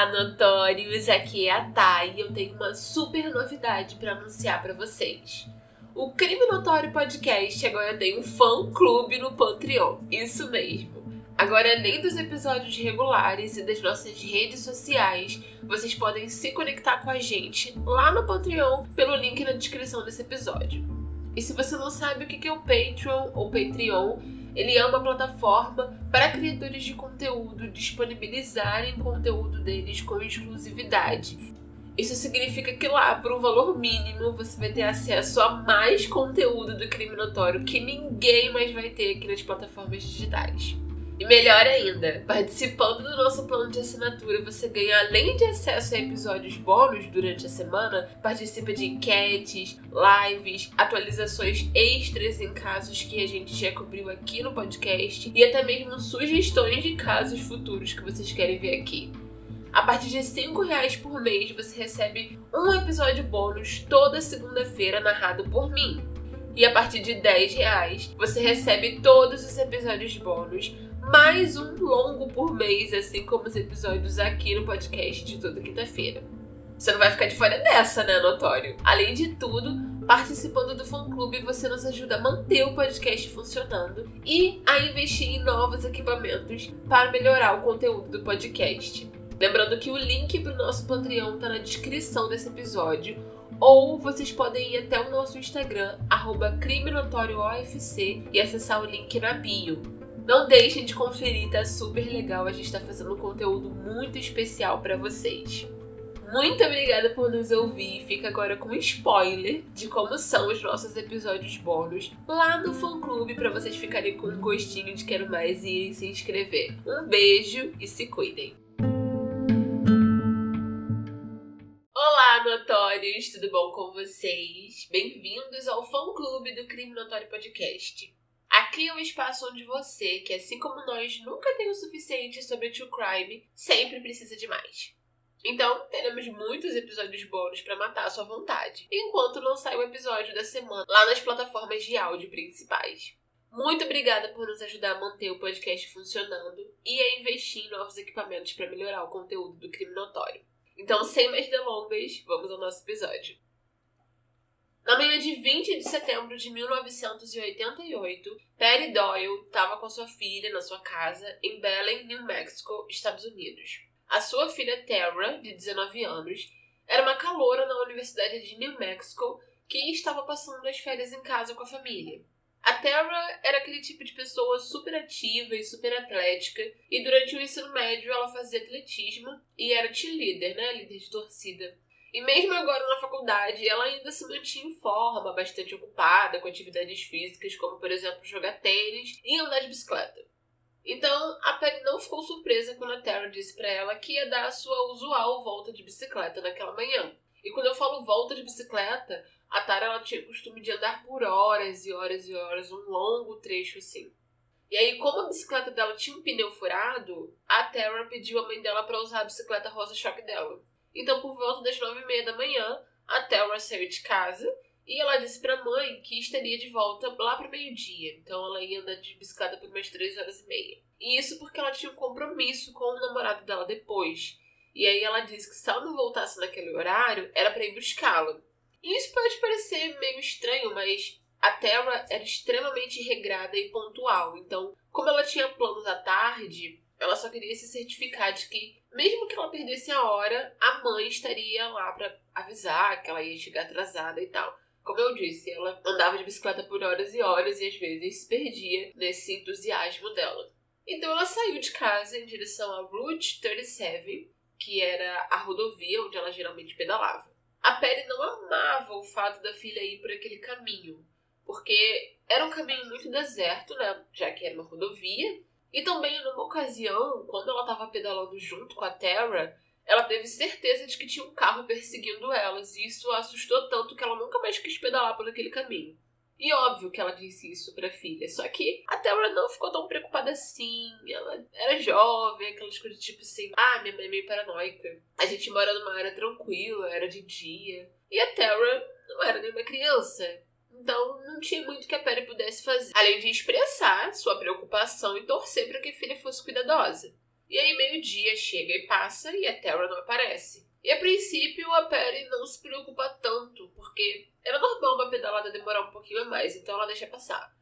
Olá, notórios! Aqui é a Thay e eu tenho uma super novidade para anunciar para vocês. O Crime Notório Podcast agora tem um fã-clube no Patreon. Isso mesmo. Agora, além dos episódios regulares e das nossas redes sociais, vocês podem se conectar com a gente lá no Patreon pelo link na descrição desse episódio. E se você não sabe o que é o Patreon ou Patreon, ele é uma plataforma para criadores de conteúdo disponibilizarem conteúdo deles com exclusividade. Isso significa que lá, por um valor mínimo, você vai ter acesso a mais conteúdo do crime notório que ninguém mais vai ter aqui nas plataformas digitais. E melhor ainda, participando do nosso plano de assinatura, você ganha, além de acesso a episódios bônus durante a semana, participa de enquetes, lives, atualizações extras em casos que a gente já cobriu aqui no podcast e até mesmo sugestões de casos futuros que vocês querem ver aqui. A partir de R$ reais por mês, você recebe um episódio bônus toda segunda-feira narrado por mim. E a partir de R$ reais, você recebe todos os episódios bônus mais um longo por mês, assim como os episódios aqui no podcast de toda quinta-feira. Você não vai ficar de fora dessa, né, Notório? Além de tudo, participando do fã clube você nos ajuda a manter o podcast funcionando e a investir em novos equipamentos para melhorar o conteúdo do podcast. Lembrando que o link para o nosso Patreon está na descrição desse episódio, ou vocês podem ir até o nosso Instagram, arroba e acessar o link na bio. Não deixem de conferir, tá super legal. A gente tá fazendo um conteúdo muito especial para vocês. Muito obrigada por nos ouvir. Fica agora com um spoiler de como são os nossos episódios bônus lá no fã clube para vocês ficarem com um gostinho de quero mais e irem se inscrever. Um beijo e se cuidem. Olá, notórios, tudo bom com vocês? Bem-vindos ao fã clube do Crime Notório Podcast. Aqui é um espaço onde você, que assim como nós nunca tem o suficiente sobre true crime, sempre precisa de mais. Então, teremos muitos episódios bônus para matar a sua vontade, enquanto não sai o episódio da semana lá nas plataformas de áudio principais. Muito obrigada por nos ajudar a manter o podcast funcionando e a investir em novos equipamentos para melhorar o conteúdo do crime notório. Então, sem mais delongas, vamos ao nosso episódio. Na manhã de 20 de setembro de 1988, Perry Doyle estava com sua filha na sua casa em Belen, New Mexico, Estados Unidos. A sua filha Tara, de 19 anos, era uma caloura na Universidade de New Mexico que estava passando as férias em casa com a família. A Tara era aquele tipo de pessoa super ativa e super atlética, e durante o ensino médio ela fazia atletismo e era cheerleader, né, líder de torcida. E mesmo agora na faculdade, ela ainda se mantinha em forma, bastante ocupada com atividades físicas, como por exemplo jogar tênis e andar de bicicleta. Então, a Perry não ficou surpresa quando a Tara disse para ela que ia dar a sua usual volta de bicicleta naquela manhã. E quando eu falo volta de bicicleta, a Tara ela tinha o costume de andar por horas e horas e horas, um longo trecho assim. E aí, como a bicicleta dela tinha um pneu furado, a Tara pediu a mãe dela para usar a bicicleta rosa-choque dela. Então, por volta das nove e meia da manhã, a Thelma saiu de casa e ela disse para a mãe que estaria de volta lá para meio-dia. Então, ela ia andar de bicicleta por mais três horas e meia. E isso porque ela tinha um compromisso com o namorado dela depois. E aí ela disse que se ela não voltasse naquele horário, era para ir buscá-la. E isso pode parecer meio estranho, mas a Terra era extremamente regrada e pontual. Então, como ela tinha planos à tarde, ela só queria se certificar de que mesmo que ela perdesse a hora, a mãe estaria lá para avisar que ela ia chegar atrasada e tal. Como eu disse, ela andava de bicicleta por horas e horas e às vezes se perdia nesse entusiasmo dela. Então ela saiu de casa em direção à Route 37, que era a rodovia onde ela geralmente pedalava. A Perry não amava o fato da filha ir por aquele caminho, porque era um caminho muito deserto, né? Já que era uma rodovia. E também, numa ocasião, quando ela estava pedalando junto com a Terra, ela teve certeza de que tinha um carro perseguindo elas, e isso a assustou tanto que ela nunca mais quis pedalar por aquele caminho. E óbvio que ela disse isso pra filha, só que a Terra não ficou tão preocupada assim. Ela era jovem, aquelas coisas tipo assim: ah, minha mãe é meio paranoica. A gente mora numa área tranquila, era de dia. E a Terra não era nenhuma criança. Então não tinha muito que a Perry pudesse fazer, além de expressar sua preocupação e torcer para que a filha fosse cuidadosa. E aí meio-dia chega e passa e a Terra não aparece. E a princípio a Perry não se preocupa tanto, porque era normal uma pedalada demorar um pouquinho a mais, então ela deixa passar.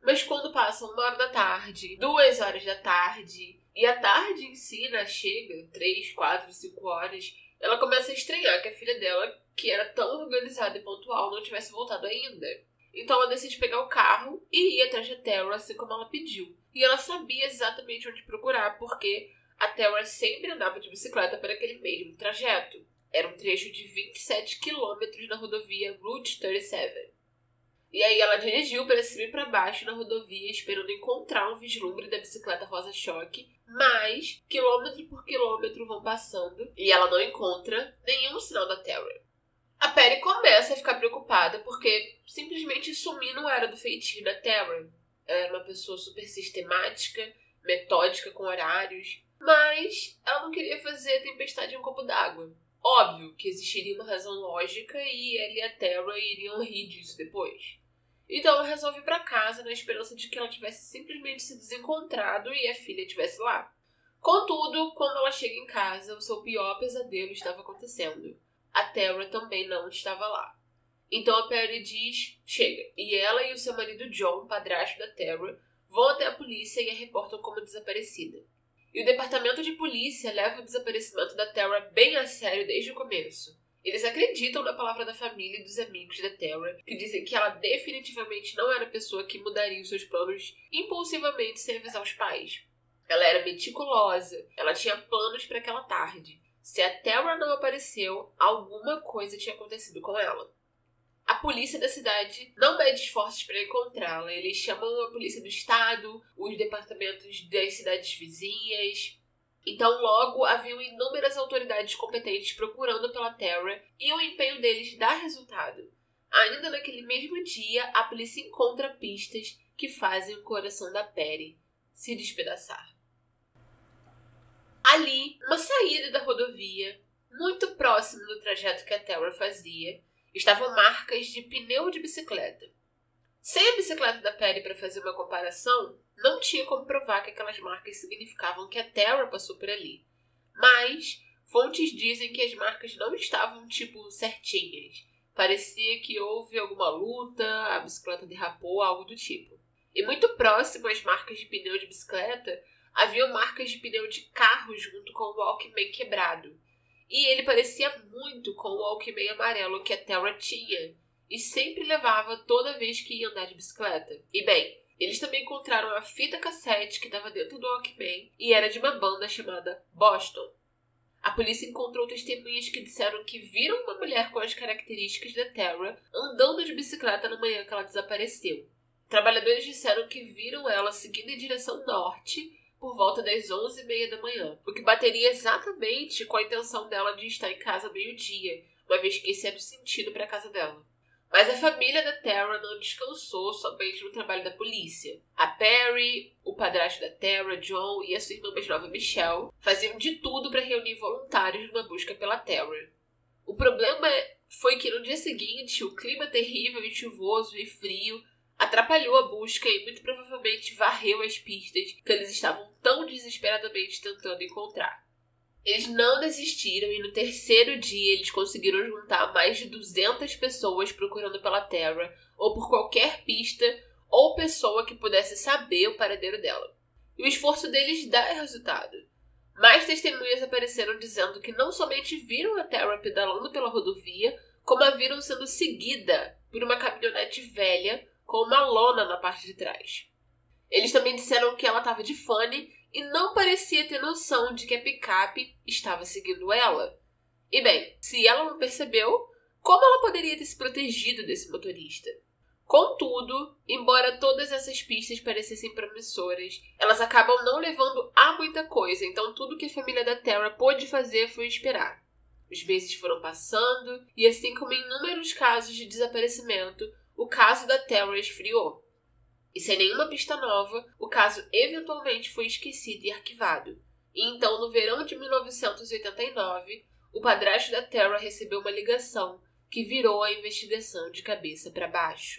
Mas quando passa uma hora da tarde, duas horas da tarde, e a tarde em si né, chega, três, quatro, cinco horas, ela começa a estranhar que a filha dela, que era tão organizada e pontual, não tivesse voltado ainda. Então ela decide pegar o carro e ir atrás da Terra, assim como ela pediu. E ela sabia exatamente onde procurar, porque a Terra sempre andava de bicicleta para aquele mesmo trajeto. Era um trecho de 27 quilômetros na rodovia Route 37. E aí ela dirigiu para cima e para baixo na rodovia, esperando encontrar um vislumbre da bicicleta rosa-choque, mas quilômetro por quilômetro vão passando e ela não encontra nenhum sinal da Terra. A Perry começa a ficar preocupada porque simplesmente sumir não era do feitio da Terra. Ela era uma pessoa super sistemática, metódica com horários, mas ela não queria fazer tempestade em um copo d'água. Óbvio que existiria uma razão lógica e ele e a Terra iriam rir disso depois. Então ela resolve ir para casa na esperança de que ela tivesse simplesmente se desencontrado e a filha estivesse lá. Contudo, quando ela chega em casa, o seu pior pesadelo estava acontecendo. A Terra também não estava lá. Então a Perry diz: chega. E ela e o seu marido John, padrasto da Terra, vão até a polícia e a reportam como desaparecida. E o departamento de polícia leva o desaparecimento da Terra bem a sério desde o começo. Eles acreditam na palavra da família e dos amigos da Terra, que dizem que ela definitivamente não era a pessoa que mudaria os seus planos impulsivamente sem avisar os pais. Ela era meticulosa, ela tinha planos para aquela tarde. Se a Terra não apareceu, alguma coisa tinha acontecido com ela. A polícia da cidade não mede esforços para encontrá-la. Eles chamam a polícia do estado, os departamentos das cidades vizinhas. Então, logo haviam inúmeras autoridades competentes procurando pela Terra e o empenho deles dá resultado. Ainda naquele mesmo dia, a polícia encontra pistas que fazem o coração da Perry se despedaçar. Ali, uma saída da rodovia, muito próximo do trajeto que a Terra fazia, estavam marcas de pneu de bicicleta. Sem a bicicleta da Perry para fazer uma comparação, não tinha como provar que aquelas marcas significavam que a Terra passou por ali. Mas fontes dizem que as marcas não estavam tipo certinhas. Parecia que houve alguma luta, a bicicleta derrapou, algo do tipo. E muito próximo às marcas de pneu de bicicleta, haviam marcas de pneu de carro junto com o Walkman quebrado. E ele parecia muito com o Walkman amarelo que a Terra tinha e sempre levava toda vez que ia andar de bicicleta. E bem, eles também encontraram a fita cassete que estava dentro do Walkman e era de uma banda chamada Boston. A polícia encontrou testemunhas que disseram que viram uma mulher com as características da Terra andando de bicicleta na manhã que ela desapareceu. Trabalhadores disseram que viram ela seguindo em direção norte por volta das 11h30 da manhã, o que bateria exatamente com a intenção dela de estar em casa meio-dia, uma vez que esse era o sentido para a casa dela. Mas a família da Terra não descansou somente no trabalho da polícia. A Perry, o padrasto da Terra, John e a sua irmã mais nova Michelle faziam de tudo para reunir voluntários numa busca pela Terra. O problema foi que no dia seguinte o clima terrível e chuvoso e frio atrapalhou a busca e muito provavelmente varreu as pistas que eles estavam tão desesperadamente tentando encontrar. Eles não desistiram e no terceiro dia eles conseguiram juntar mais de 200 pessoas procurando pela Terra ou por qualquer pista ou pessoa que pudesse saber o paradeiro dela. E o esforço deles dá resultado. Mais testemunhas apareceram dizendo que não somente viram a Terra pedalando pela rodovia, como a viram sendo seguida por uma caminhonete velha com uma lona na parte de trás. Eles também disseram que ela estava de fone e não parecia ter noção de que a picape estava seguindo ela. E bem, se ela não percebeu, como ela poderia ter se protegido desse motorista? Contudo, embora todas essas pistas parecessem promissoras, elas acabam não levando a muita coisa, então tudo que a família da Terra pôde fazer foi esperar. Os meses foram passando, e assim como em inúmeros casos de desaparecimento, o caso da Terra esfriou. E sem nenhuma pista nova, o caso eventualmente foi esquecido e arquivado. E então, no verão de 1989, o padrasto da Terra recebeu uma ligação que virou a investigação de cabeça para baixo.